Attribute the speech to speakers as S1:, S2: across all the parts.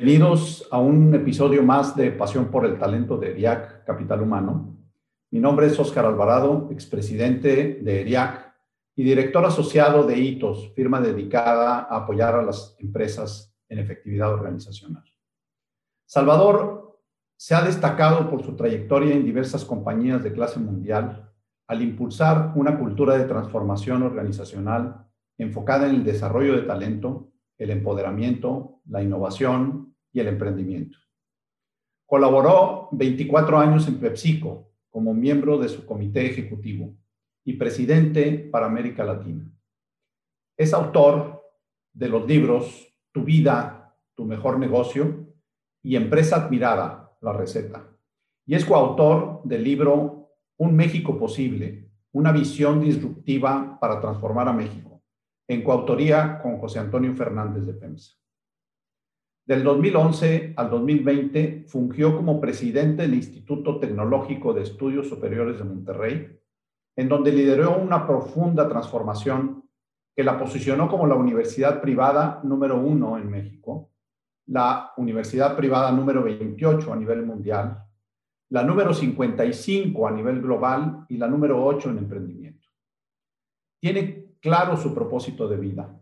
S1: Bienvenidos a un episodio más de Pasión por el Talento de ERIAC Capital Humano. Mi nombre es Óscar Alvarado, expresidente de ERIAC y director asociado de HITOS, firma dedicada a apoyar a las empresas en efectividad organizacional. Salvador se ha destacado por su trayectoria en diversas compañías de clase mundial al impulsar una cultura de transformación organizacional enfocada en el desarrollo de talento, el empoderamiento, la innovación y el emprendimiento. Colaboró 24 años en PepsiCo, como miembro de su comité ejecutivo y presidente para América Latina. Es autor de los libros Tu vida, tu mejor negocio y Empresa admirada, la receta. Y es coautor del libro Un México posible, una visión disruptiva para transformar a México, en coautoría con José Antonio Fernández de FEMSA. Del 2011 al 2020 fungió como presidente del Instituto Tecnológico de Estudios Superiores de Monterrey, en donde lideró una profunda transformación que la posicionó como la universidad privada número uno en México, la universidad privada número 28 a nivel mundial, la número 55 a nivel global y la número 8 en emprendimiento. Tiene claro su propósito de vida,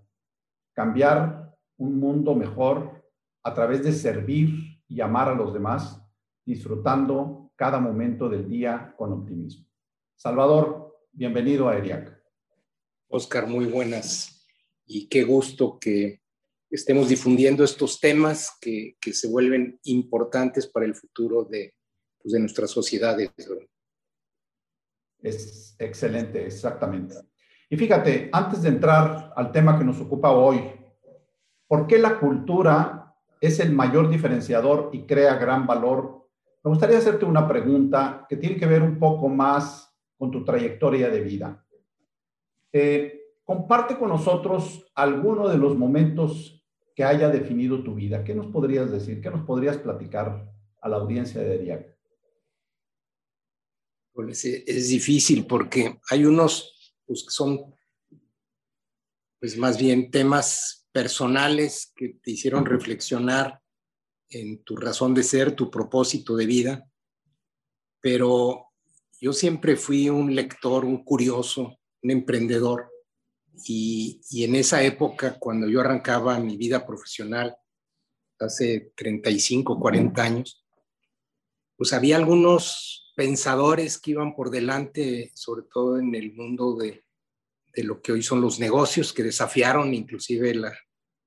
S1: cambiar un mundo mejor a través de servir y amar a los demás, disfrutando cada momento del día con optimismo. Salvador, bienvenido a ERIAC.
S2: Oscar, muy buenas y qué gusto que estemos difundiendo estos temas que, que se vuelven importantes para el futuro de, pues, de nuestras sociedades.
S1: Es excelente, exactamente. Y fíjate, antes de entrar al tema que nos ocupa hoy, ¿por qué la cultura es el mayor diferenciador y crea gran valor. Me gustaría hacerte una pregunta que tiene que ver un poco más con tu trayectoria de vida. Eh, comparte con nosotros alguno de los momentos que haya definido tu vida. ¿Qué nos podrías decir? ¿Qué nos podrías platicar a la audiencia de ERIAC?
S2: Pues es difícil porque hay unos pues, son pues más bien temas personales que te hicieron reflexionar en tu razón de ser, tu propósito de vida, pero yo siempre fui un lector, un curioso, un emprendedor, y, en esa época, cuando yo arrancaba mi vida profesional, hace 35, 40 años, pues había algunos pensadores que iban por delante, sobre todo en el mundo de, de lo que hoy son los negocios, que desafiaron inclusive la,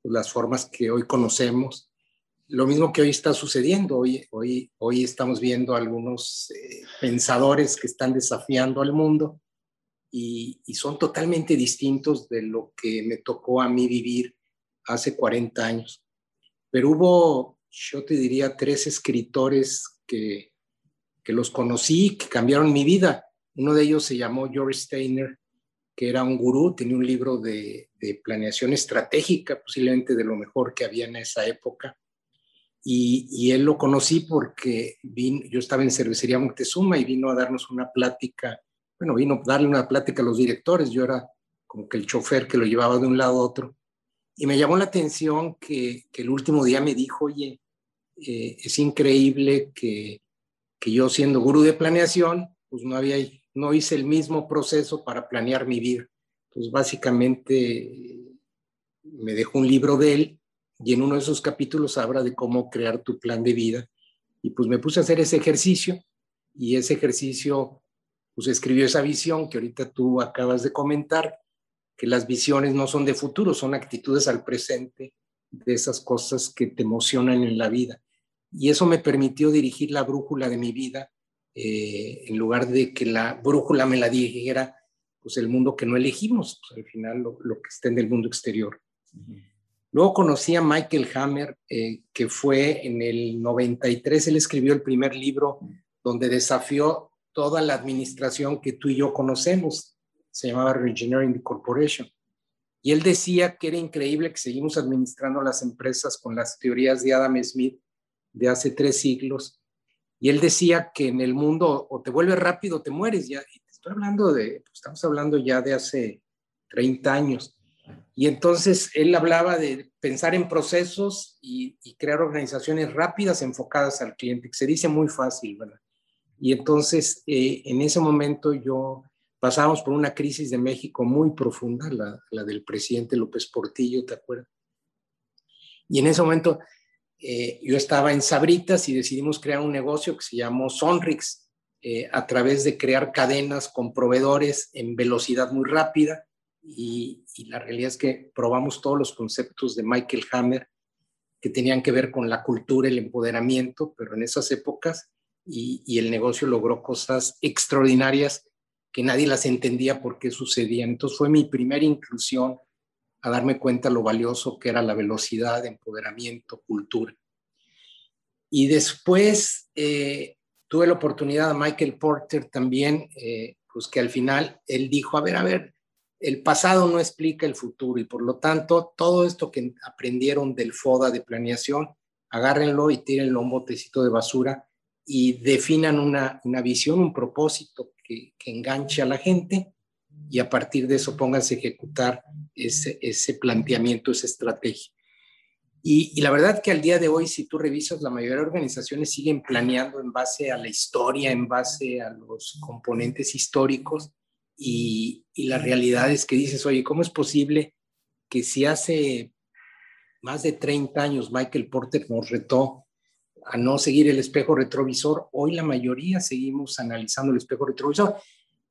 S2: las formas que hoy conocemos. Lo mismo que hoy está sucediendo. Hoy, hoy, hoy estamos viendo algunos eh, pensadores que están desafiando al mundo y, son totalmente distintos de lo que me tocó a mí vivir hace 40 años. Pero hubo, yo te diría, tres escritores que, que los conocí, que cambiaron mi vida. Uno de ellos se llamó George Steiner que era un gurú, tenía un libro de, planeación estratégica, posiblemente de lo mejor que había en esa época. Y, él lo conocí porque yo estaba en Cervecería Montezuma y vino a darnos una plática, bueno, vino a darle una plática a los directores, yo era como que el chofer que lo llevaba de un lado a otro. Y me llamó la atención que, el último día me dijo, oye, eh, es increíble que, que yo siendo gurú de planeación, pues no había no hice el mismo proceso para planear mi vida. Entonces, básicamente, me dejó un libro de él y en uno de esos capítulos habla de cómo crear tu plan de vida. Y pues me puse a hacer ese ejercicio y ese ejercicio, pues escribió esa visión que ahorita tú acabas de comentar, que las visiones no son de futuro, son actitudes al presente de esas cosas que te emocionan en la vida. Y eso me permitió dirigir la brújula de mi vida eh, en lugar de que la brújula me la dijera, pues el mundo que no elegimos, pues al final lo, que está en el mundo exterior. Luego conocí a Michael Hammer, eh, que fue en el 93, él escribió el primer libro donde desafió toda la administración que tú y yo conocemos, se llamaba the Corporation. Y él decía que era increíble que seguimos administrando las empresas con las teorías de Adam Smith de hace tres siglos. Y él decía que en el mundo o te vuelves rápido o te mueres. Ya, y estoy hablando de, pues, estamos hablando ya de hace 30 años. Y entonces él hablaba de pensar en procesos y, crear organizaciones rápidas enfocadas al cliente, que se dice muy fácil, ¿verdad? Y entonces eh, en ese momento yo pasábamos por una crisis de México muy profunda, la, la, del presidente López Portillo, ¿te acuerdas? Y en ese momento eh, yo estaba en Sabritas y decidimos crear un negocio que se llamó Sonrix, eh, a través de crear cadenas con proveedores en velocidad muy rápida y, la realidad es que probamos todos los conceptos de Michael Hammer que tenían que ver con la cultura, el empoderamiento, pero en esas épocas, y, el negocio logró cosas extraordinarias que nadie las entendía por qué sucedían. Entonces fue mi primera inclusión a darme cuenta lo valioso que era la velocidad, empoderamiento, cultura. Y después eh, tuve la oportunidad a Michael Porter también, eh, pues que al final él dijo, a ver, a ver, el pasado no explica el futuro y por lo tanto todo esto que aprendieron del FODA de planeación, agárrenlo y tírenlo a un botecito de basura y definan una, visión, un propósito que, enganche a la gente y a partir de eso pónganse a ejecutar ese, ese planteamiento, esa estrategia. Y, y, la verdad que al día de hoy, si tú revisas, la mayoría de organizaciones siguen planeando en base a la historia, en base a los componentes históricos y, la realidad es que dices, oye, ¿cómo es posible que si hace más de 30 años Michael Porter nos retó a no seguir el espejo retrovisor, hoy la mayoría seguimos analizando el espejo retrovisor.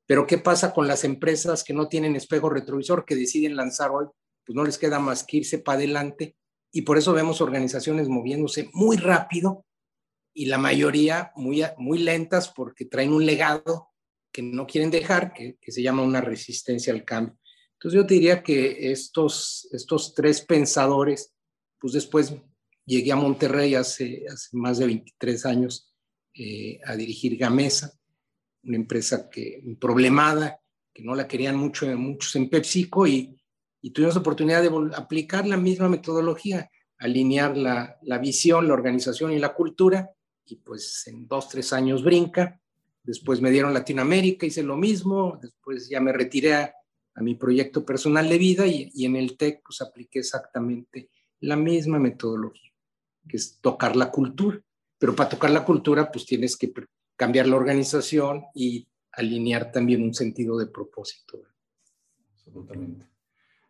S2: Pero ¿qué pasa con las empresas que no tienen espejo retrovisor, que deciden lanzar hoy? Pues no les queda más que irse para adelante y por eso vemos organizaciones moviéndose muy rápido y la mayoría muy, muy lentas porque traen un legado que no quieren dejar, que, se llama una resistencia al cambio. Entonces yo diría que estos, estos tres pensadores, pues después llegué a Monterrey hace, hace más de 23 años eh, a dirigir Gamesa, una empresa que problemada, que no la querían mucho, muchos en PepsiCo y, y tuvimos la oportunidad de aplicar la misma metodología, alinear la, la visión, la organización y la cultura y pues en dos, tres años brinca Después me dieron Latinoamérica, hice lo mismo. Después ya me retiré a, mi proyecto personal de vida y, en el TEC pues apliqué exactamente la misma metodología, que es tocar la cultura. Pero para tocar la cultura pues tienes que cambiar la organización y alinear también un sentido de propósito.
S1: Absolutamente.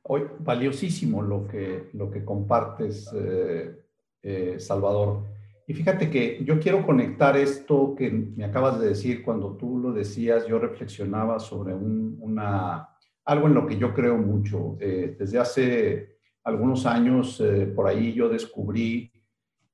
S1: Hoy, valiosísimo lo que, lo que compartes, eh, eh, Salvador. Y fíjate que yo quiero conectar esto que me acabas de decir cuando tú lo decías, yo reflexionaba sobre una, algo en lo que yo creo mucho. Eh, desde hace algunos años eh, por ahí yo descubrí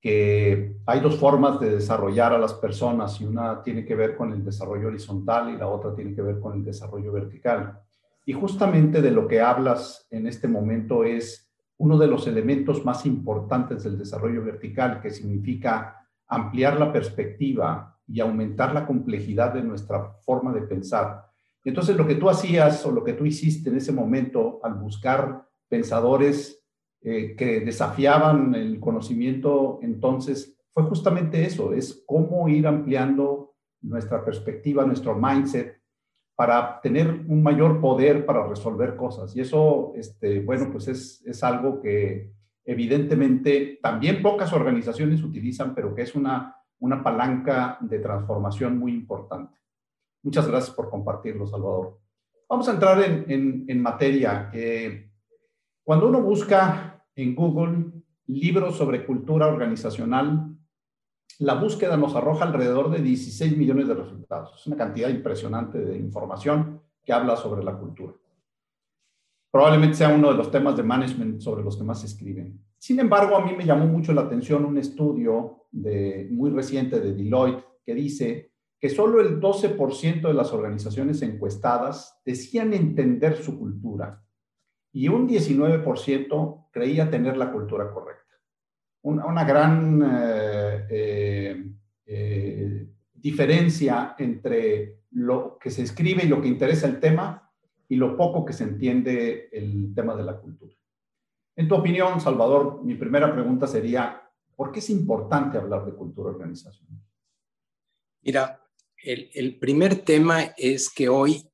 S1: que hay dos formas de desarrollar a las personas y una tiene que ver con el desarrollo horizontal y la otra tiene que ver con el desarrollo vertical. Y justamente de lo que hablas en este momento es uno de los elementos más importantes del desarrollo vertical, que significa ampliar la perspectiva y aumentar la complejidad de nuestra forma de pensar. Entonces, lo que tú hacías o lo que tú hiciste en ese momento al buscar pensadores eh, que desafiaban el conocimiento, entonces, fue justamente eso, es cómo ir ampliando nuestra perspectiva, nuestro mindset, para tener un mayor poder para resolver cosas. Y eso, este, bueno, pues es, es algo que evidentemente también pocas organizaciones utilizan, pero que es una, una palanca de transformación muy importante. Muchas gracias por compartirlo, Salvador. Vamos a entrar en, en, materia. Eh, cuando uno busca en Google libros sobre cultura organizacional, la búsqueda nos arroja alrededor de 16 millones de resultados. Es una cantidad impresionante de información que habla sobre la cultura. Probablemente sea uno de los temas de management sobre los que más se escriben. Sin embargo, a mí me llamó mucho la atención un estudio muy reciente de Deloitte que dice que solo el 12% de las organizaciones encuestadas decían entender su cultura y un 19% creía tener la cultura correcta. Una, gran eh, eh, eh, diferencia entre lo que se escribe y lo que interesa el tema y lo poco que se entiende el tema de la cultura. En tu opinión, Salvador, mi primera pregunta sería, ¿por qué es importante hablar de cultura organizacional?
S2: Mira, el, primer tema es que hoy,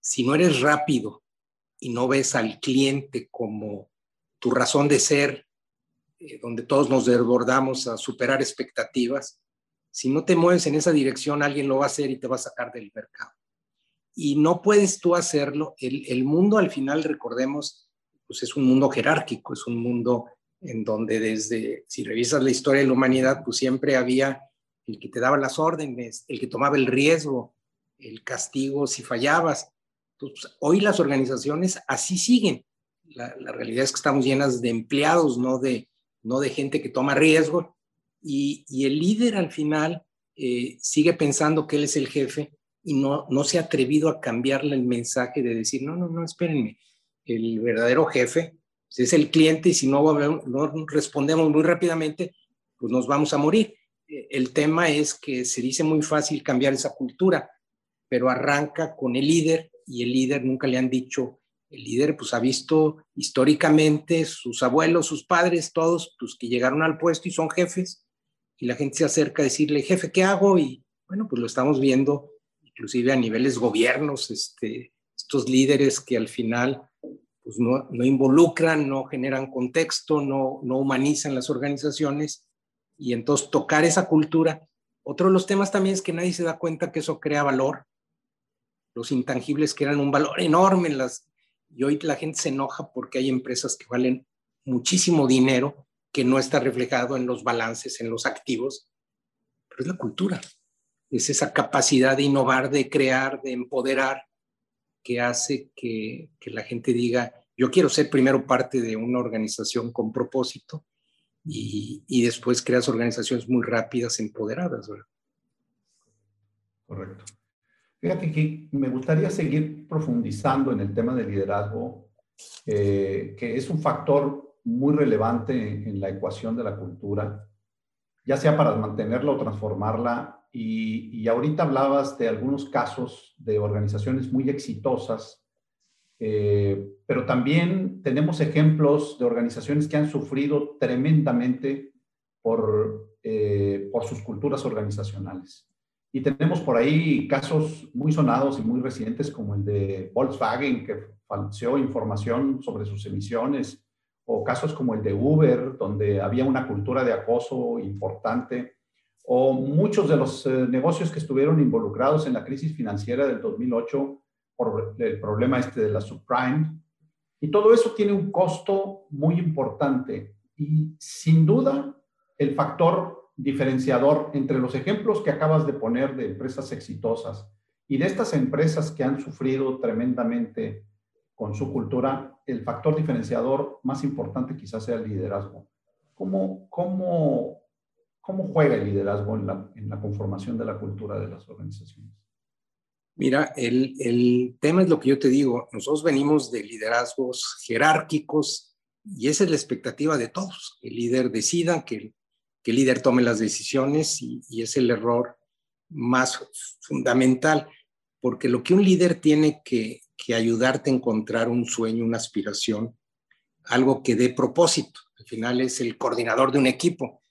S2: si no eres rápido y no ves al cliente como tu razón de ser, eh, donde todos nos desbordamos a superar expectativas, si no te mueves en esa dirección, alguien lo va a hacer y te va a sacar del mercado. Y no puedes tú hacerlo. El, el mundo al final, recordemos, pues es un mundo jerárquico, es un mundo en donde desde, si revisas la historia de la humanidad, pues siempre había el que te daba las órdenes, el que tomaba el riesgo, el castigo si fallabas. Pues, hoy las organizaciones así siguen. La, realidad es que estamos llenas de empleados, no de, no de gente que toma riesgo. Y, el líder al final eh, sigue pensando que él es el jefe y no, no se ha atrevido a cambiarle el mensaje de decir, no, no, no, espérenme, el verdadero jefe pues, es el cliente y si no, no respondemos muy rápidamente, pues nos vamos a morir. Eh, el tema es que se dice muy fácil cambiar esa cultura, pero arranca con el líder y el líder nunca le han dicho, el líder pues ha visto históricamente sus abuelos, sus padres, todos pues que llegaron al puesto y son jefes y la gente se acerca a decirle, jefe, ¿qué hago? Y bueno, pues lo estamos viendo inclusive a niveles gobiernos, este, estos líderes que al final pues no, no involucran, no generan contexto, no, no humanizan las organizaciones y entonces tocar esa cultura. Otro de los temas también es que nadie se da cuenta que eso crea valor los intangibles que eran un valor enorme en las... Y hoy la gente se enoja porque hay empresas que valen muchísimo dinero que no está reflejado en los balances, en los activos, pero es la cultura, es esa capacidad de innovar, de crear, de empoderar, que hace que, que la gente diga, yo quiero ser primero parte de una organización con propósito y, y después creas organizaciones muy rápidas, empoderadas.
S1: Correcto. Fíjate que me gustaría seguir profundizando en el tema del liderazgo, eh, que es un factor muy relevante en la ecuación de la cultura, ya sea para mantenerla o transformarla. Y, ahorita hablabas de algunos casos de organizaciones muy exitosas, eh, pero también tenemos ejemplos de organizaciones que han sufrido tremendamente por, eh, por sus culturas organizacionales. Y tenemos por ahí casos muy sonados y muy recientes como el de Volkswagen, que falseó información sobre sus emisiones, o casos como el de Uber, donde había una cultura de acoso importante, o muchos de los eh, negocios que estuvieron involucrados en la crisis financiera del 2008 por el problema este de la subprime. Y todo eso tiene un costo muy importante. Y sin duda, el factor diferenciador entre los ejemplos que acabas de poner de empresas exitosas y de estas empresas que han sufrido tremendamente con su cultura, el factor diferenciador más importante quizás sea el liderazgo. ¿Cómo, cómo, cómo juega el liderazgo en la, en la, conformación de la cultura de las organizaciones?
S2: Mira, el, el tema es lo que yo te digo. Nosotros venimos de liderazgos jerárquicos y esa es la expectativa de todos. El líder decida, que que el líder tome las decisiones y, es el error más fundamental, porque lo que un líder tiene que, que ayudarte a encontrar un sueño, una aspiración, algo que dé propósito. Al final es el coordinador de un equipo,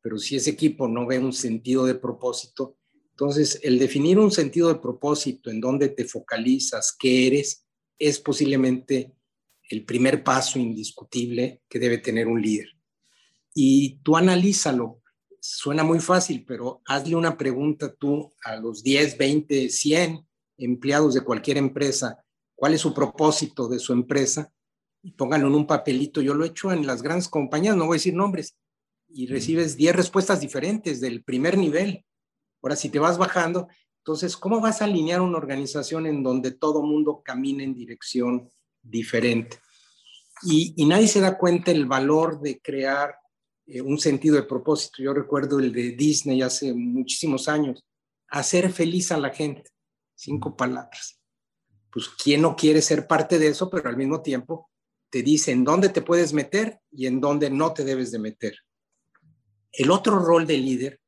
S2: pero si ese equipo no ve un sentido de propósito, entonces el definir un sentido de propósito en dónde te focalizas, qué eres, es posiblemente el primer paso indiscutible que debe tener un líder y tú analízalo. Suena muy fácil, pero hazle una pregunta tú a los 10, 20, 100 empleados de cualquier empresa, cuál es su propósito de su empresa y pónganlo en un papelito. Yo lo he hecho en las grandes compañías, no voy a decir nombres, y recibes 10 respuestas diferentes del primer nivel. Ahora, si te vas bajando, entonces, ¿cómo vas a alinear una organización en donde todo mundo camina en dirección diferente? Y, y nadie se da cuenta el valor de crear eh, un sentido de propósito. Yo recuerdo el de Disney hace muchísimos años, hacer feliz a la gente. Cinco palabras. pues quién no quiere ser parte de eso, pero al mismo tiempo te dice en dónde te puedes meter y en dónde no te debes de meter. El otro rol de líder,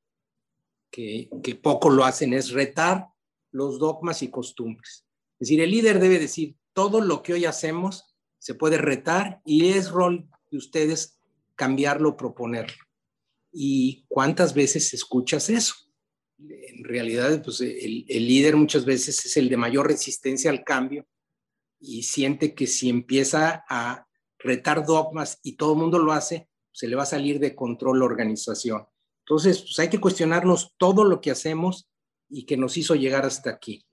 S2: que, que poco lo hacen, es retar los dogmas y costumbres. Es decir, el líder debe decir, todo lo que hoy hacemos se puede retar y es rol de ustedes cambiarlo, proponerlo. ¿Y cuántas veces escuchas eso? En realidad, pues el, el líder muchas veces es el de mayor resistencia al cambio y siente que si empieza a retar dogmas y todo el mundo lo hace, se le va a salir de control la organización. Entonces, pues hay que cuestionarnos todo lo que hacemos y que nos hizo llegar hasta aquí.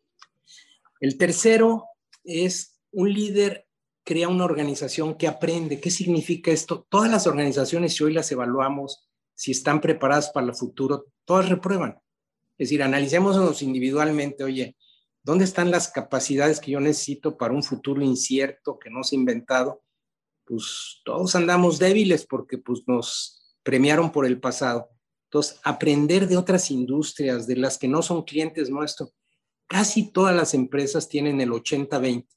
S2: El tercero es un líder crea una organización que aprende. ¿Qué significa esto? Todas las organizaciones, si hoy las evaluamos, si están preparadas para el futuro, todas reprueban. Es decir, analicémonos individualmente, oye, ¿Dónde están las capacidades que yo necesito para un futuro incierto que no se ha inventado? Pues todos andamos débiles porque pues nos premiaron por el pasado. Entonces, aprender de otras industrias, de las que no son clientes nuestros. Casi todas las empresas tienen el 80-20.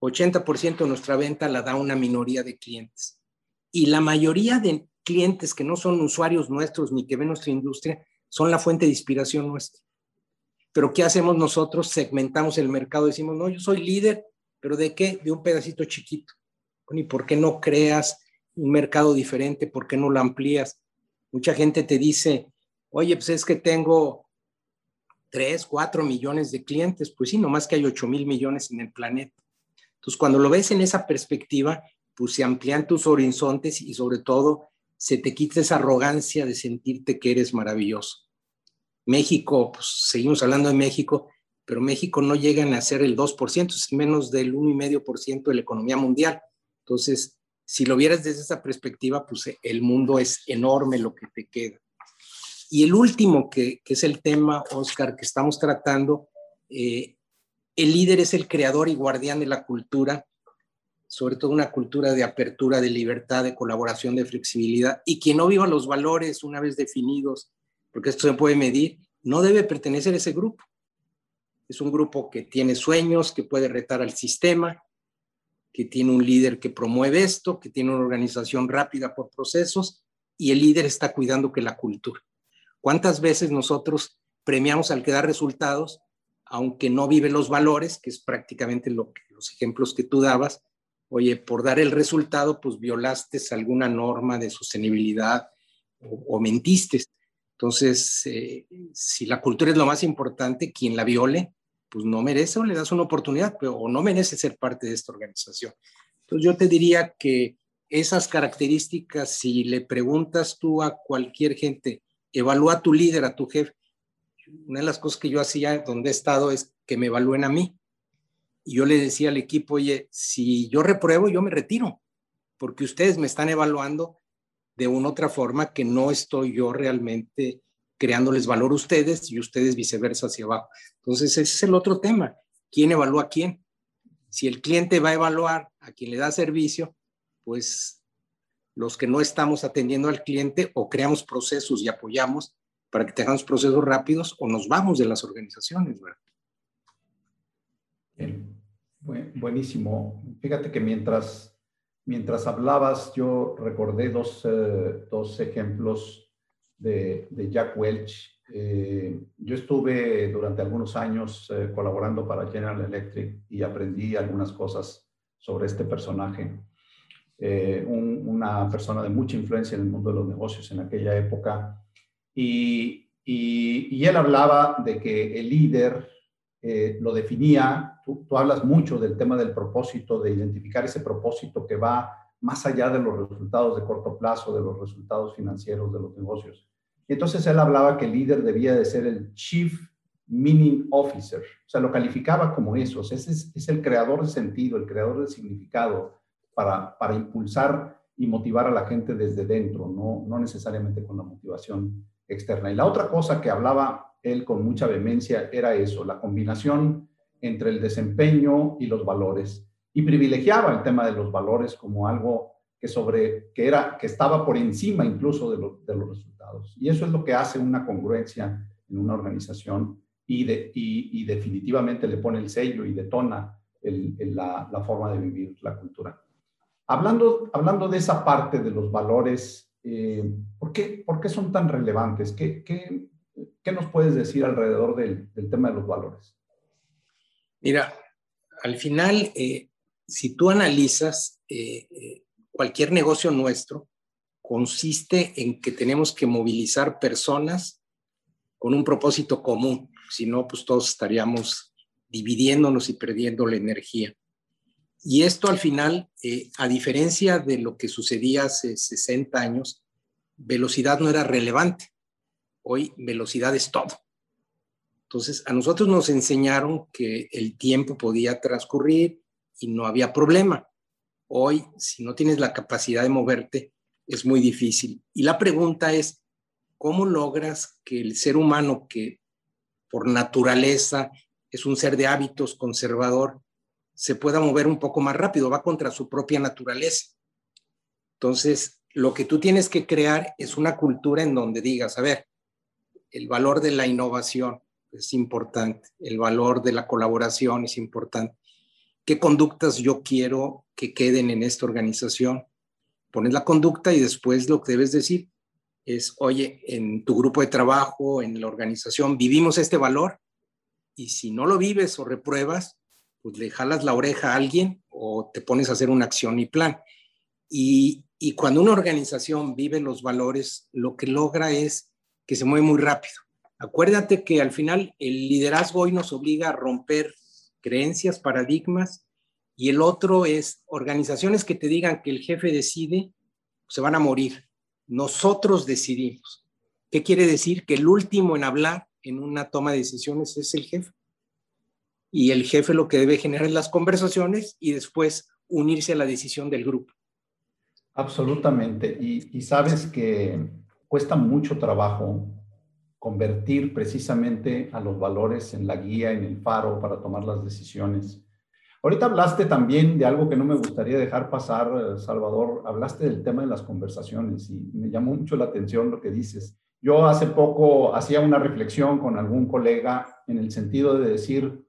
S2: 80% de nuestra venta la da una minoría de clientes. Y la mayoría de clientes que no son usuarios nuestros ni que ven nuestra industria son la fuente de inspiración nuestra. Pero ¿qué hacemos nosotros? Segmentamos el mercado, decimos, no, yo soy líder, pero ¿de qué? De un pedacito chiquito. ¿Y por qué no creas un mercado diferente? ¿Por qué no lo amplías? Mucha gente te dice, oye, pues es que tengo 3, 4 millones de clientes. Pues sí, nomás que hay 8 mil millones en el planeta. Entonces, cuando lo ves en esa perspectiva, pues se amplían tus horizontes y sobre todo se te quita esa arrogancia de sentirte que eres maravilloso. México, pues seguimos hablando de México, pero México no llega a ser el 2%, es menos del 1,5% de la economía mundial. Entonces, si lo vieras desde esa perspectiva, pues el mundo es enorme lo que te queda. Y el último, que, es el tema, Oscar, que estamos tratando, eh, el líder es el creador y guardián de la cultura, sobre todo una cultura de apertura, de libertad, de colaboración, de flexibilidad, y quien no viva los valores una vez definidos porque esto se puede medir, no debe pertenecer a ese grupo. Es un grupo que tiene sueños, que puede retar al sistema, que tiene un líder que promueve esto, que tiene una organización rápida por procesos y el líder está cuidando que la cultura. ¿Cuántas veces nosotros premiamos al que da resultados, aunque no vive los valores, que es prácticamente lo que, los ejemplos que tú dabas? Oye, por dar el resultado, pues violaste alguna norma de sostenibilidad o, o mentiste. Entonces, eh, si la cultura es lo más importante, quien la viole, pues no merece o le das una oportunidad, pero, o no merece ser parte de esta organización. Entonces, yo te diría que esas características, si le preguntas tú a cualquier gente, evalúa a tu líder, a tu jefe, una de las cosas que yo hacía donde he estado es que me evalúen a mí. Y yo le decía al equipo, oye, si yo repruebo, yo me retiro, porque ustedes me están evaluando de una otra forma que no estoy yo realmente creándoles valor a ustedes y ustedes viceversa hacia abajo. Entonces, ese es el otro tema. ¿Quién evalúa a quién? Si el cliente va a evaluar a quien le da servicio, pues los que no estamos atendiendo al cliente o creamos procesos y apoyamos para que tengamos procesos rápidos o nos vamos de las organizaciones.
S1: buenísimo. Fíjate que mientras Mientras hablabas, yo recordé dos, eh, dos ejemplos de, de, Jack Welch. Eh, yo estuve durante algunos años eh, colaborando para General Electric y aprendí algunas cosas sobre este personaje. una persona de mucha influencia en el mundo de los negocios en aquella época. Y, y, y él hablaba de que el líder eh, lo definía, tú, hablas mucho del tema del propósito, de identificar ese propósito que va más allá de los resultados de corto plazo, de los resultados financieros de los negocios. Entonces él hablaba que el líder debía de ser el Chief Meaning Officer, o sea, lo calificaba como eso, ese es, el creador de sentido, el creador de significado para, para impulsar y motivar a la gente desde dentro, no, no necesariamente con la motivación externa. Y la otra cosa que hablaba él con mucha vehemencia era eso, la combinación entre el desempeño y los valores. Y privilegiaba el tema de los valores como algo que, sobre, que, era, que estaba por encima incluso de, de los resultados. Y eso es lo que hace una congruencia en una organización y, definitivamente le pone el sello y detona la, forma de vivir la cultura. Hablando, hablando de esa parte de los valores, eh, ¿por, qué, ¿por, qué, son tan relevantes? ¿Qué, qué, qué nos puedes decir alrededor del, tema de los valores?
S2: Mira, al final, eh, si tú analizas eh, cualquier negocio nuestro, consiste en que tenemos que movilizar personas con un propósito común si no, pues todos estaríamos dividiéndonos y perdiendo la energía. Y esto al final, eh, a diferencia de lo que sucedía hace 60 años, velocidad no era relevante. Hoy velocidad es todo. Entonces, a nosotros nos enseñaron que el tiempo podía transcurrir y no había problema. Hoy, si no tienes la capacidad de moverte, es muy difícil. Y la pregunta es, ¿cómo logras que el ser humano que por naturaleza, es un ser de hábitos conservador, se pueda mover un poco más rápido, va contra su propia naturaleza. Entonces, lo que tú tienes que crear es una cultura en donde digas, a ver, el valor de la innovación es importante, el valor de la colaboración es importante. ¿Qué conductas yo quiero que queden en esta organización? Pones la conducta y después lo que debes decir, es, oye, en tu grupo de trabajo, en la organización, vivimos este valor y si no lo vives o repruebas, pues le jalas la oreja a alguien o te pones a hacer una acción y plan. Y, y cuando una organización vive los valores, lo que logra es que se mueve muy rápido. Acuérdate que al final el liderazgo hoy nos obliga a romper creencias, paradigmas, y el otro es organizaciones que te digan que el jefe decide, se van a morir. Nosotros decidimos. ¿Qué quiere decir? Que el último en hablar en una toma de decisiones es el jefe. Y el jefe lo que debe generar es las conversaciones y después unirse a la decisión del grupo.
S1: Absolutamente. Y, y sabes que cuesta mucho trabajo convertir precisamente a los valores en la guía, en el faro para tomar las decisiones. Ahorita hablaste también de algo que no me gustaría dejar pasar, Salvador. Hablaste del tema de las conversaciones y me llamó mucho la atención lo que dices. Yo hace poco hacía una reflexión con algún colega en el sentido de decir,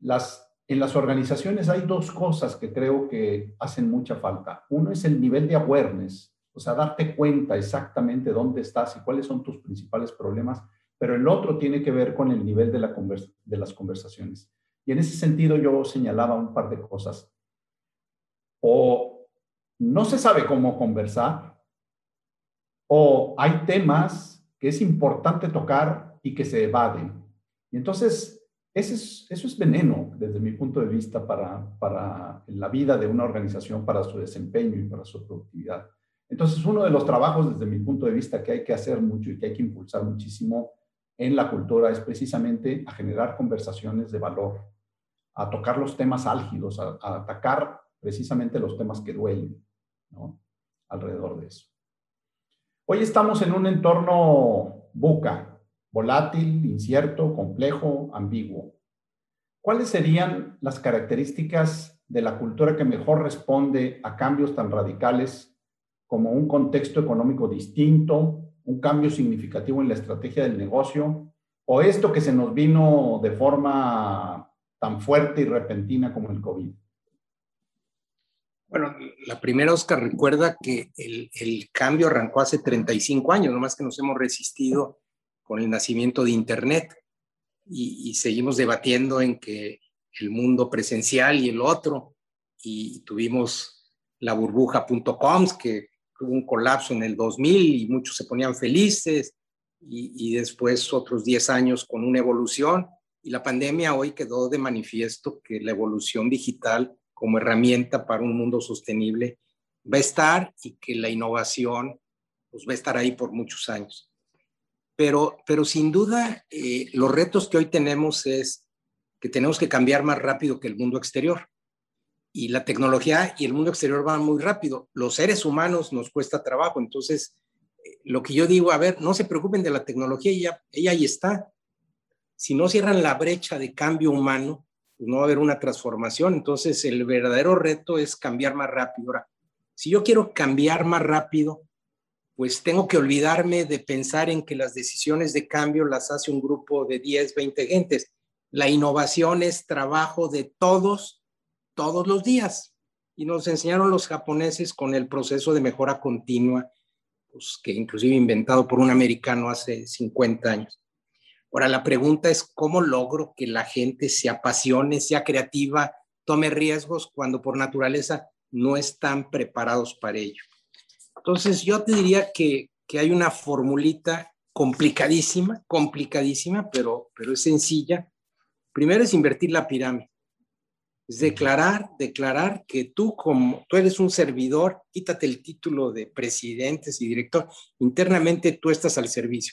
S1: las, en las organizaciones hay dos cosas que creo que hacen mucha falta. Uno es el nivel de awareness, o sea, darte cuenta exactamente dónde estás y cuáles son tus principales problemas, pero el otro tiene que ver con el nivel de, de las conversaciones. Y en ese sentido yo señalaba un par de cosas. O no se sabe cómo conversar, o hay temas que es importante tocar y que se evaden. Y entonces, ese es, eso es veneno desde mi punto de vista para, para la vida de una organización, para su desempeño y para su productividad. Entonces, uno de los trabajos desde mi punto de vista que hay que hacer mucho y que hay que impulsar muchísimo en la cultura es precisamente a generar conversaciones de valor, a tocar los temas álgidos, a, atacar precisamente los temas que duelen. Alrededor de eso. Hoy estamos en un entorno buca, volátil, incierto, complejo, ambiguo. ¿Cuáles serían las características de la cultura que mejor responde a cambios tan radicales como un contexto económico distinto, un cambio significativo en la estrategia del negocio, o esto que se nos vino de forma tan fuerte y repentina como el COVID?
S2: Bueno, la primera, Oscar, recuerda que el, cambio arrancó hace 35 años, nomás que nos hemos resistido con el nacimiento de Internet. Y, seguimos debatiendo en que el mundo presencial y el otro, y tuvimos la burbuja.com, que tuvo un colapso en el 2000 y muchos se ponían felices, y, y después otros 10 años con una evolución. Y la pandemia hoy quedó de manifiesto que la evolución digital como herramienta para un mundo sostenible va a estar y que la innovación pues, va a estar ahí por muchos años. Pero, pero sin duda, eh, los retos que hoy tenemos es que tenemos que cambiar más rápido que el mundo exterior. Y la tecnología y el mundo exterior van muy rápido. Los seres humanos nos cuesta trabajo. Entonces, eh, lo que yo digo, a ver, no se preocupen de la tecnología, ella, ella ahí está si no cierran la brecha de cambio humano, pues no va a haber una transformación. Entonces, el verdadero reto es cambiar más rápido. Ahora, si yo quiero cambiar más rápido, pues tengo que olvidarme de pensar en que las decisiones de cambio las hace un grupo de 10, 20 gentes. La innovación es trabajo de todos, todos los días. Y nos enseñaron los japoneses con el proceso de mejora continua, pues, que inclusive inventado por un americano hace 50 años. Ahora, la pregunta es, ¿cómo logro que la gente se apasione, sea creativa, tome riesgos cuando por naturaleza no están preparados para ello? Entonces, yo te diría que, hay una formulita complicadísima, complicadísima, pero, pero es sencilla. Primero es invertir la pirámide. Es declarar, declarar que tú como tú eres un servidor, quítate el título de presidentes y director, internamente tú estás al servicio.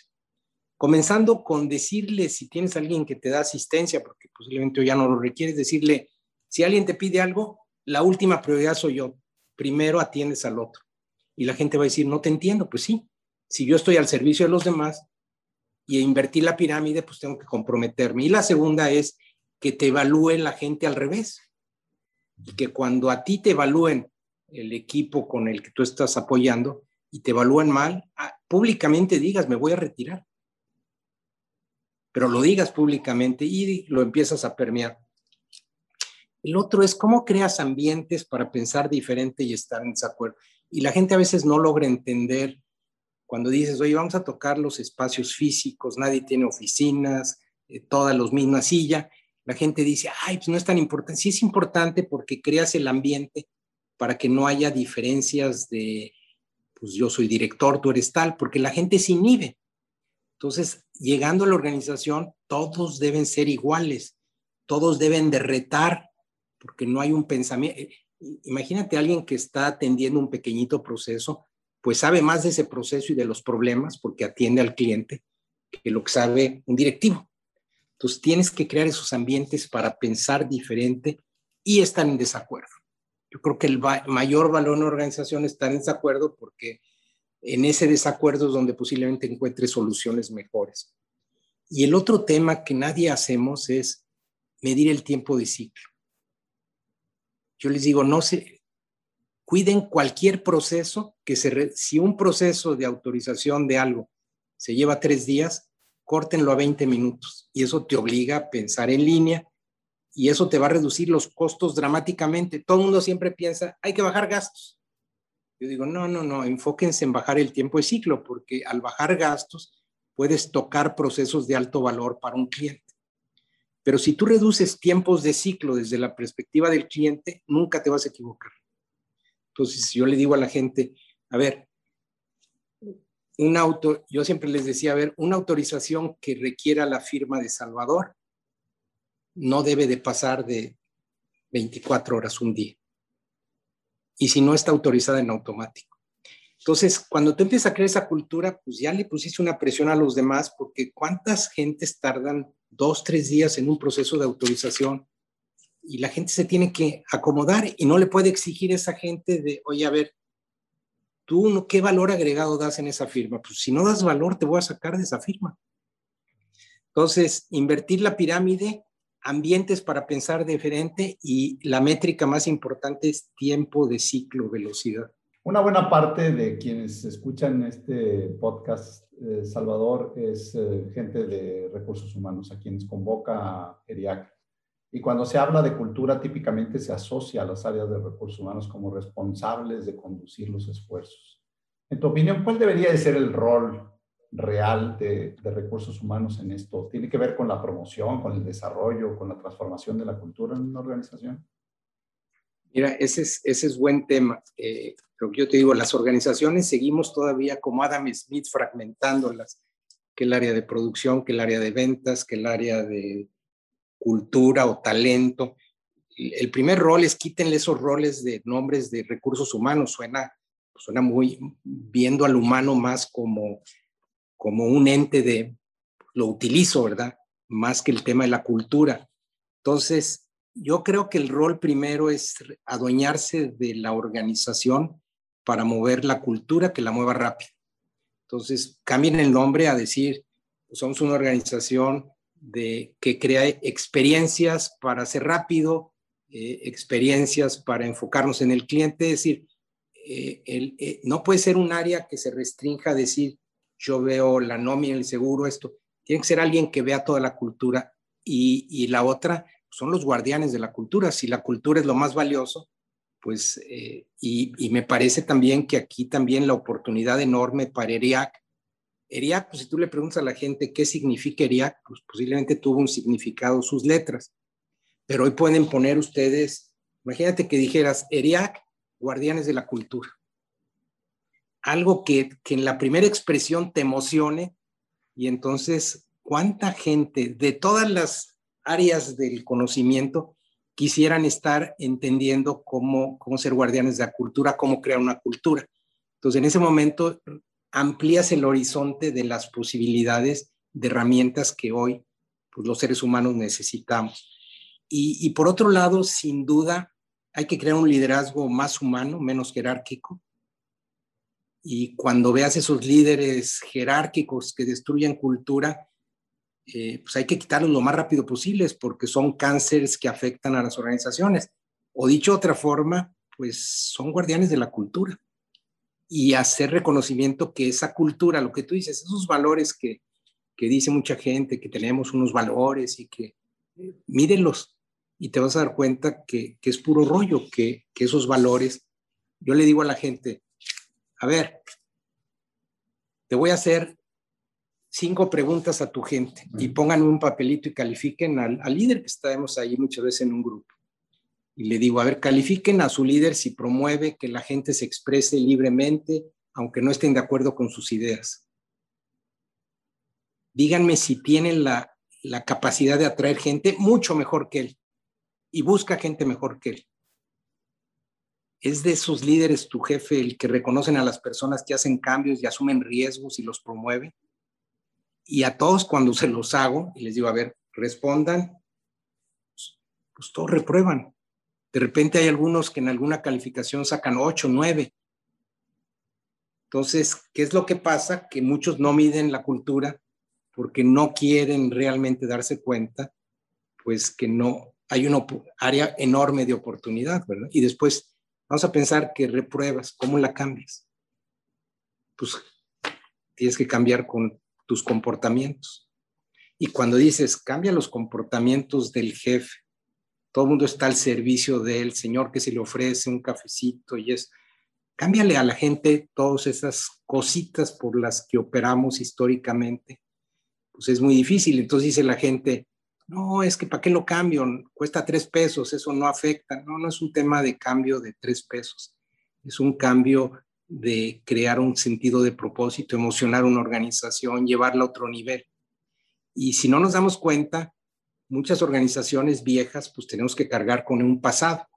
S2: Comenzando con decirle si tienes alguien que te da asistencia, porque posiblemente ya no lo requieres, decirle, si alguien te pide algo, la última prioridad soy yo. Primero atiendes al otro. Y la gente va a decir, no te entiendo. Pues sí, si yo estoy al servicio de los demás y invertir la pirámide, pues tengo que comprometerme. Y la segunda es que te evalúe la gente al revés. Y que cuando a ti te evalúen el equipo con el que tú estás apoyando y te evalúen mal, ah, públicamente digas, me voy a retirar. Pero lo digas públicamente y lo empiezas a permear. El otro es cómo creas ambientes para pensar diferente y estar en desacuerdo. Y la gente a veces no logra entender cuando dices, oye, vamos a tocar los espacios físicos, nadie tiene oficinas, eh, todas los mismas silla. La gente dice, ay, pues no es tan importante. Sí es importante porque creas el ambiente para que no haya diferencias de, pues yo soy director, tú eres tal, porque la gente se inhibe. Entonces, llegando a la organización, todos deben ser iguales, todos deben de retar, porque no hay un pensamiento imagínate a alguien que está atendiendo un pequeñito proceso, pues sabe más de ese proceso y de los problemas porque atiende al cliente que lo que sabe un directivo. Entonces tienes que crear esos ambientes para pensar diferente y estar en desacuerdo. Yo creo que el mayor valor en una organización es estar en desacuerdo porque en ese desacuerdo es donde posiblemente encuentre soluciones mejores. Y el otro tema que nadie hacemos es medir el tiempo de ciclo. Yo les digo, no se cuiden cualquier proceso que se, si un proceso de autorización de algo se lleva tres días, córtenlo a 20 minutos y eso te obliga a pensar en línea y eso te va a reducir los costos dramáticamente. Todo mundo siempre piensa, hay que bajar gastos. Yo digo, no, no, no, enfóquense en bajar el tiempo de ciclo, porque al bajar gastos puedes tocar procesos de alto valor para un cliente. Pero si tú reduces tiempos de ciclo desde la perspectiva del cliente, nunca te vas a equivocar. Entonces, yo le digo a la gente, a ver, un auto, yo siempre les decía, a ver, una autorización que requiera la firma de Salvador no debe de pasar de 24 horas un día. Y si no está autorizada en automático. Entonces, cuando tú empiezas a crear esa cultura, pues ya le pusiste una presión a los demás, porque ¿cuántas gentes tardan dos, tres días en un proceso de autorización y la gente se tiene que acomodar y no le puede exigir a esa gente de, oye, a ver, tú qué valor agregado das en esa firma. Pues si no das valor, te voy a sacar de esa firma. Entonces, invertir la pirámide, ambientes para pensar diferente y la métrica más importante es tiempo de ciclo, velocidad.
S1: Una buena parte de quienes escuchan este podcast, eh, Salvador, es eh, gente de recursos humanos, a quienes convoca ERIAC. Y cuando se habla de cultura, típicamente se asocia a las áreas de recursos humanos como responsables de conducir los esfuerzos. En tu opinión, ¿cuál debería de ser el rol real de, recursos humanos en esto? ¿Tiene que ver con la promoción, con el desarrollo, con la transformación de la cultura en una organización?
S2: Mira, ese es, ese es buen tema. Eh, que yo te digo, las organizaciones seguimos todavía como Adam Smith fragmentándolas, que el área de producción, que el área de ventas, que el área de cultura o talento. El primer rol es quítenle esos roles de nombres de recursos humanos. Suena, suena muy viendo al humano más como, como un ente de, lo utilizo, ¿verdad? Más que el tema de la cultura. Entonces, yo creo que el rol primero es adueñarse de la organización para mover la cultura que la mueva rápido. Entonces, cambien el nombre a decir, pues, somos una organización de, que crea experiencias para ser rápido, eh, experiencias para enfocarnos en el cliente, es decir, eh, eh, no puede ser un área que se restrinja a decir, yo veo la nómina, el seguro, esto. Tiene que ser alguien que vea toda la cultura. Y, la otra son los guardianes de la cultura. Si la cultura es lo más valioso, pues, y, y, me parece también que aquí también la oportunidad enorme para ERIAC. ERIAC, pues si tú le preguntas a la gente qué significa ERIAC, pues posiblemente tuvo un significado sus letras. Pero hoy pueden poner ustedes, imagínate que dijeras ERIAC, guardianes de la cultura. Algo que, que en la primera expresión te emocione y entonces, ¿cuánta gente de todas las áreas del conocimiento quisieran estar entendiendo cómo, cómo ser guardianes de la cultura, cómo crear una cultura? Entonces, en ese momento amplías el horizonte de las posibilidades de herramientas que hoy pues, los seres humanos necesitamos. Y, por otro lado, sin duda, hay que crear un liderazgo más humano, menos jerárquico. Y cuando veas esos líderes jerárquicos que destruyen cultura, eh, pues hay que quitarlos lo más rápido posible porque son cánceres que afectan a las organizaciones. O dicho de otra forma, pues son guardianes de la cultura. Y hacer reconocimiento que esa cultura, lo que tú dices, esos valores que, que dice mucha gente, que tenemos unos valores y que eh, mírenlos, y te vas a dar cuenta que, es puro rollo, que, esos valores, yo le digo a la gente, a ver, te voy a hacer cinco preguntas a tu gente y pongan un papelito y califiquen al, al líder que estamos ahí muchas veces en un grupo. Y le digo, a ver, califiquen a su líder si promueve que la gente se exprese libremente, aunque no estén de acuerdo con sus ideas. Díganme si tienen la, la capacidad de atraer gente mucho mejor que él y busca gente mejor que él. Es de esos líderes tu jefe el que reconocen a las personas que hacen cambios y asumen riesgos y los promueve. Y a todos cuando se los hago y les digo, a ver, respondan, pues, pues todos reprueban. De repente hay algunos que en alguna calificación sacan 8, 9. Entonces, ¿qué es lo que pasa? Que muchos no miden la cultura porque no quieren realmente darse cuenta, pues que no, hay una área enorme de oportunidad, ¿verdad? Y después vamos a pensar que repruebas, ¿cómo la cambias? Pues tienes que cambiar con tus comportamientos. Y cuando dices, cambia los comportamientos del jefe, todo el mundo está al servicio del señor que se le ofrece un cafecito y es, cámbiale a la gente todas esas cositas por las que operamos históricamente, pues es muy difícil. Entonces dice la gente, no, es que ¿para qué lo cambio? Cuesta tres pesos, eso no afecta. No, no es un tema de cambio de tres pesos. Es un cambio de crear un sentido de propósito, emocionar una organización, llevarla a otro nivel. Y si no nos damos cuenta, muchas organizaciones viejas, pues tenemos que cargar con un pasado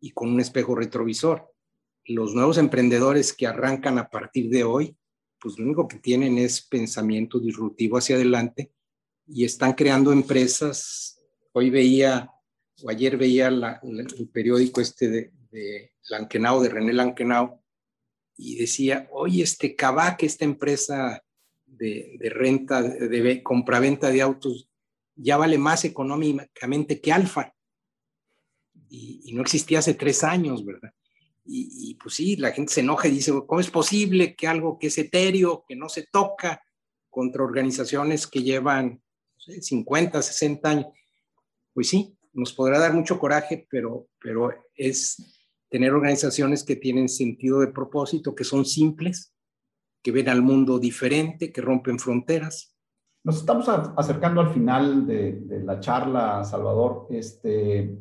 S2: y con un espejo retrovisor. Los nuevos emprendedores que arrancan a partir de hoy, pues lo único que tienen es pensamiento disruptivo hacia adelante y están creando empresas. Hoy veía, o ayer veía el periódico este de, de de René Lankenau, y decía, oye, este Kavak, esta empresa de, renta, de, de compraventa de autos, ya vale más económicamente que Alfa. Y, no existía hace tres años, ¿verdad? Y, pues sí, la gente se enoja y dice, ¿cómo es posible que algo que es etéreo, que no se toca, contra organizaciones que llevan 50, 60 años. Pues sí, nos podrá dar mucho coraje, pero, pero es tener organizaciones que tienen sentido de propósito, que son simples, que ven al mundo diferente, que rompen fronteras.
S1: Nos estamos acercando al final de, la charla, Salvador. Este,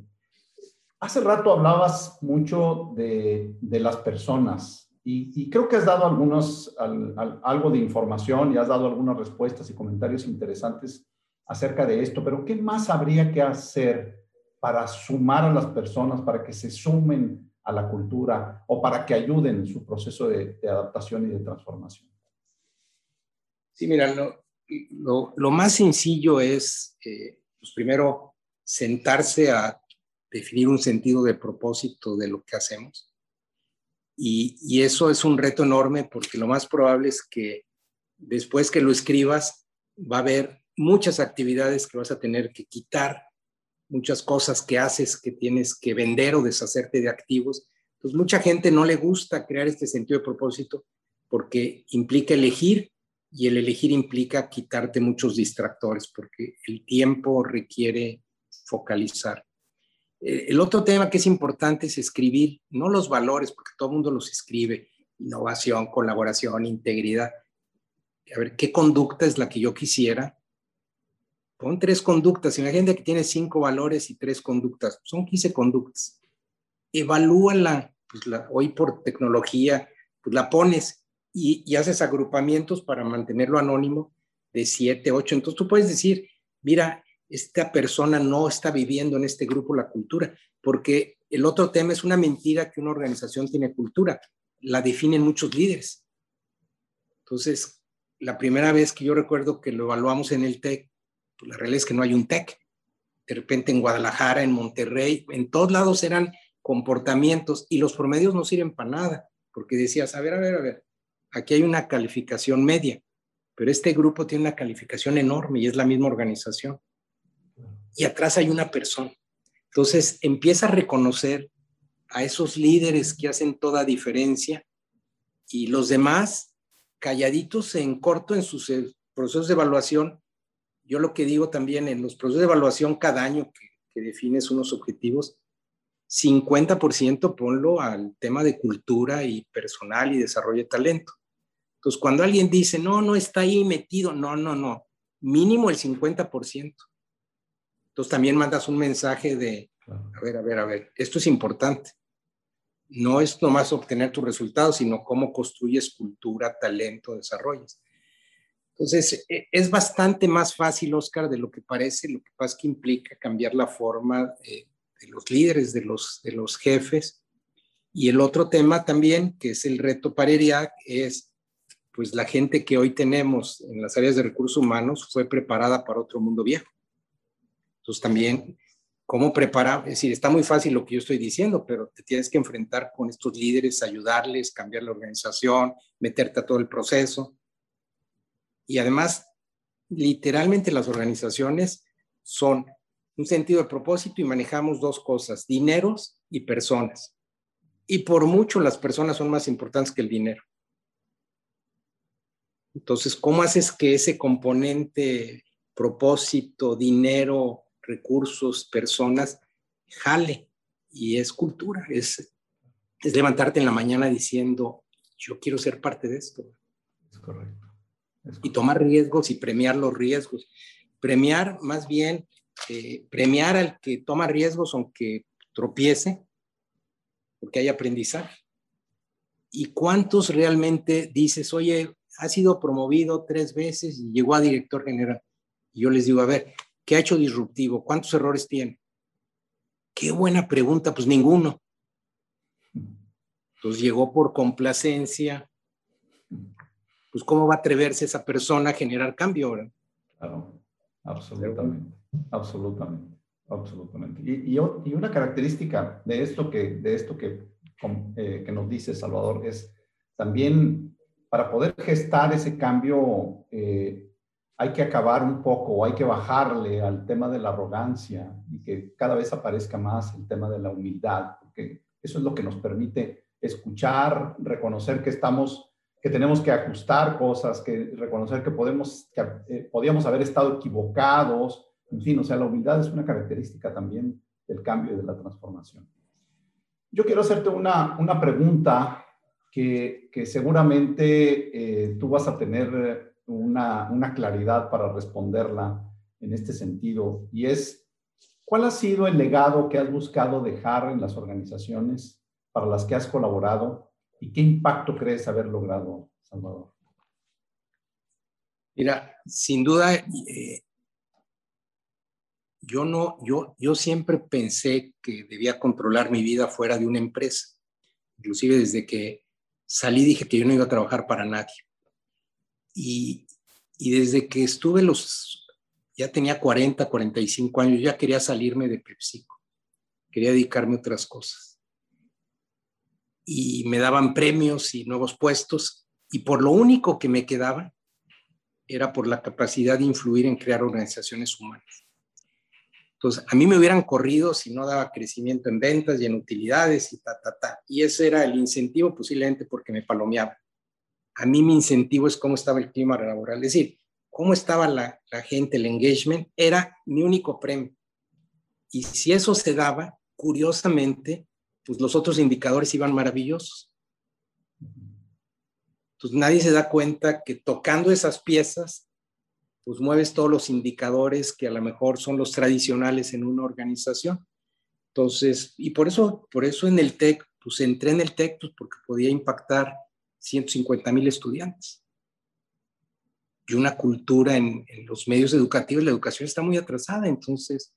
S1: hace rato hablabas mucho de, las personas y, creo que has dado algunos, algo de información y has dado algunas respuestas y comentarios interesantes acerca de esto, pero ¿qué más habría que hacer para sumar a las personas, para que se sumen a la cultura o para que ayuden en su proceso de, adaptación y de transformación?
S2: Sí, mira, lo, más sencillo es, eh, pues primero, sentarse a definir un sentido de propósito de lo que hacemos. Y, eso es un reto enorme porque lo más probable es que después que lo escribas va a haber muchas actividades que vas a tener que quitar, muchas cosas que haces que tienes que vender o deshacerte de activos. Pues mucha gente no le gusta crear este sentido de propósito porque implica elegir y el elegir implica quitarte muchos distractores porque el tiempo requiere focalizar. Eh, el otro tema que es importante es escribir, no los valores, porque todo mundo los escribe, innovación, colaboración, integridad. A ver, ¿qué conducta es la que yo quisiera? Pon tres conductas. Imagínate que tiene cinco valores y tres conductas. Son 15 conductas. Evalúala. Pues la, hoy por tecnología, pues la pones y, y haces agrupamientos para mantenerlo anónimo de siete, ocho. Entonces tú puedes decir, mira, esta persona no está viviendo en este grupo la cultura, porque el otro tema es una mentira que una organización tiene cultura, la definen muchos líderes. Entonces, la primera vez que yo recuerdo que lo evaluamos en el TEC, pues la realidad es que no hay un TEC. De repente en Guadalajara, en Monterrey, en todos lados eran comportamientos y los promedios no sirven para nada, porque decías, a ver, a ver, a ver, aquí hay una calificación media, pero este grupo tiene una calificación enorme y es la misma organización y atrás hay una persona. Entonces empieza a reconocer a esos líderes que hacen toda diferencia y los demás calladitos en corto en sus eh, procesos de evaluación. Yo lo que digo también en los procesos de evaluación cada año que, que defines unos objetivos, 50% ponlo al tema de cultura y personal y desarrollo de talento. Entonces, cuando alguien dice, no, no está ahí metido, no, no, no, mínimo el 50%. Entonces también mandas un mensaje de, a ver, a ver, a ver, esto es importante. No es nomás obtener tus resultados, sino cómo construyes cultura, talento, desarrollos. Entonces, e, es bastante más fácil, Oscar, de lo que parece. Lo que pasa es que implica cambiar la forma eh, de los líderes, de los, de los jefes. Y el otro tema también, que es el reto para ERIAC, es pues la gente que hoy tenemos en las áreas de recursos humanos fue preparada para otro mundo viejo. Entonces también, ¿cómo preparar? Es decir, está muy fácil lo que yo estoy diciendo, pero te tienes que enfrentar con estos líderes, ayudarles, cambiar la organización, meterte a todo el proceso. Y además, literalmente las organizaciones son un sentido de propósito y manejamos dos cosas, dineros y personas. Y por mucho las personas son más importantes que el dinero. Entonces, ¿cómo haces que ese componente propósito, dinero, recursos, personas, jale. Y es cultura, es, es levantarte en la mañana diciendo, yo quiero ser parte de esto. Es correcto. Y tomar riesgos y premiar los riesgos. Premiar, más bien, eh, premiar al que toma riesgos aunque tropiece, porque hay aprendizaje. ¿Y cuántos realmente dices, oye, ha sido promovido tres veces y llegó a director general? Y yo les digo, a ver, ¿Qué ha hecho disruptivo? ¿Cuántos errores tiene? Qué buena pregunta, pues ninguno. Entonces llegó por complacencia. Pues cómo va a atreverse esa persona a generar cambio ahora.
S1: Claro, absolutamente, absolutamente, absolutamente. Y, una característica de esto que, de esto que, eh, que nos dice Salvador es también para poder gestar ese cambio eh, hay que acabar un poco, hay que bajarle al tema de la arrogancia y que cada vez aparezca más el tema de la humildad, porque eso es lo que nos permite escuchar, reconocer que estamos, que tenemos que ajustar cosas, que reconocer que podemos, que eh, podíamos haber estado equivocados, en fin, o sea, la humildad es una característica también del cambio y de la transformación. Yo quiero hacerte una, una pregunta que, que seguramente eh, tú vas a tener una, una claridad para responderla en este sentido, y es, ¿cuál ha sido el legado que has buscado dejar en las organizaciones para las que has colaborado y qué impacto crees haber logrado, Salvador?
S2: Mira, sin duda, eh, yo no, yo, yo siempre pensé que debía controlar mi vida fuera de una empresa. Inclusive desde que salí dije que yo no iba a trabajar para nadie. Y, desde que estuve los, ya tenía 40, 45 años, ya quería salirme de PepsiCo, quería dedicarme a otras cosas. Y me daban premios y nuevos puestos, y por lo único que me quedaba era por la capacidad de influir en crear organizaciones humanas. Entonces, a mí me hubieran corrido si no daba crecimiento en ventas y en utilidades y ta, ta, ta. Y ese era el incentivo posiblemente porque me palomeaba. A mí mi incentivo es cómo estaba el clima laboral. Es decir, cómo estaba la, la gente, el engagement, era mi único premio. Y si eso se daba, curiosamente, pues los otros indicadores iban maravillosos. Entonces nadie se da cuenta que tocando esas piezas, pues mueves todos los indicadores que a lo mejor son los tradicionales en una organización. Entonces, y por eso, por eso en el TEC, pues entré en el TEC, pues porque podía impactar 150 mil estudiantes. Y una cultura en, en los medios educativos, la educación está muy atrasada, entonces,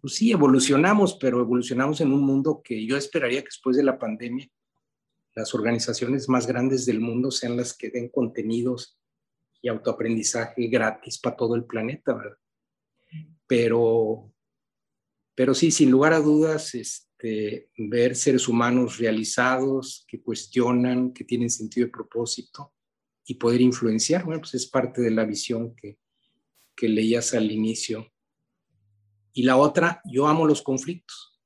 S2: pues sí, evolucionamos, pero evolucionamos en un mundo que yo esperaría que después de la pandemia las organizaciones más grandes del mundo sean las que den contenidos y autoaprendizaje gratis para todo el planeta, ¿verdad? Pero, pero sí, sin lugar a dudas, este, ver seres humanos realizados, que cuestionan, que tienen sentido de propósito y poder influenciar, bueno, pues es parte de la visión que, que leías al inicio. Y la otra, yo amo los conflictos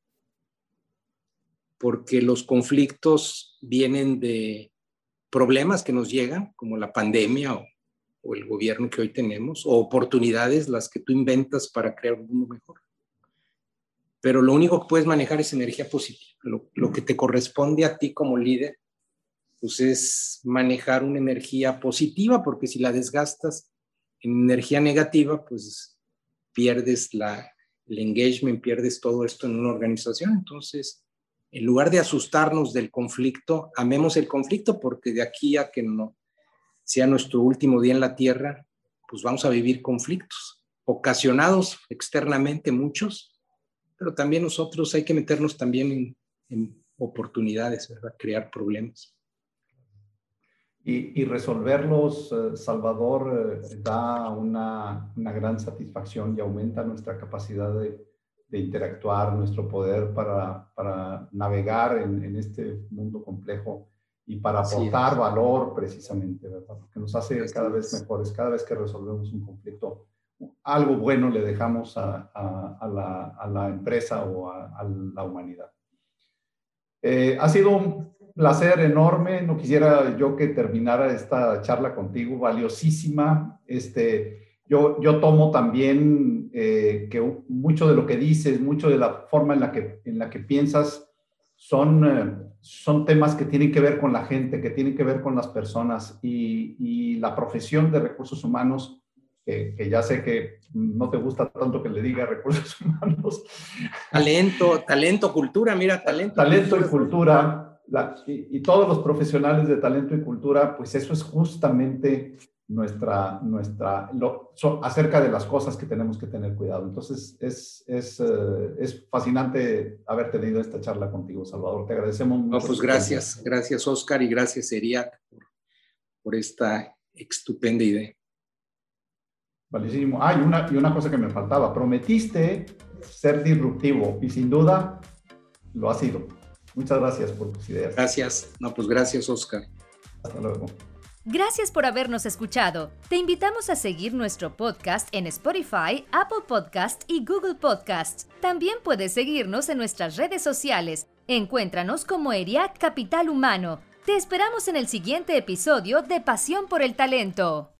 S2: porque los conflictos vienen de problemas que nos llegan, como la pandemia o, el gobierno que hoy tenemos, o oportunidades, las que tú inventas para crear un mundo mejor. Pero lo único que puedes manejar es energía positiva. Lo, lo que te corresponde a ti como líder, pues es manejar una energía positiva, porque si la desgastas en energía negativa, pues pierdes la, el engagement, pierdes todo esto en una organización. Entonces, en lugar de asustarnos del conflicto, amemos el conflicto porque de aquí a que no sea nuestro último día en la tierra, pues vamos a vivir conflictos, ocasionados externamente muchos, pero también nosotros hay que meternos también en, oportunidades, ¿verdad? Crear problemas.
S1: Y, resolverlos, eh, Salvador, eh, da una, una gran satisfacción y aumenta nuestra capacidad de, de interactuar, nuestro poder para, para navegar en, en, este mundo complejo y para aportar valor precisamente, ¿verdad? Porque nos hace cada vez mejores, cada vez que resolvemos un conflicto, algo bueno le dejamos a, a, la, a la, empresa o a, la humanidad. Eh, ha sido placer enorme, no quisiera yo que terminara esta charla contigo, valiosísima. Este, yo, yo tomo también eh, que mucho de lo que dices, mucho de la forma en la que, en la que piensas, son, eh, son temas que tienen que ver con la gente, que tienen que ver con las personas y, y la profesión de recursos humanos, que, que, ya sé que no te gusta tanto que le diga recursos humanos.
S2: Talento, talento, cultura, mira, talento.
S1: Talento y cultura. La, y, y, todos los profesionales de talento y cultura, pues eso es justamente nuestra, nuestra, lo, acerca de las cosas que tenemos que tener cuidado. Entonces, es, es, uh, es fascinante haber tenido esta charla contigo, Salvador. Te agradecemos mucho.
S2: No, pues gracias, tiempo. gracias, Oscar, y gracias, Eriac, por, por esta estupenda idea.
S1: Valísimo. Ah, y una, y una cosa que me faltaba. Prometiste ser disruptivo y sin duda lo ha sido. Muchas gracias por tus ideas.
S2: Gracias. No, pues gracias, Oscar.
S1: Hasta luego.
S3: Gracias por habernos escuchado. Te invitamos a seguir nuestro podcast en Spotify, Apple Podcast y Google Podcast. También puedes seguirnos en nuestras redes sociales. Encuéntranos como ERIAC Capital Humano. Te esperamos en el siguiente episodio de Pasión por el Talento.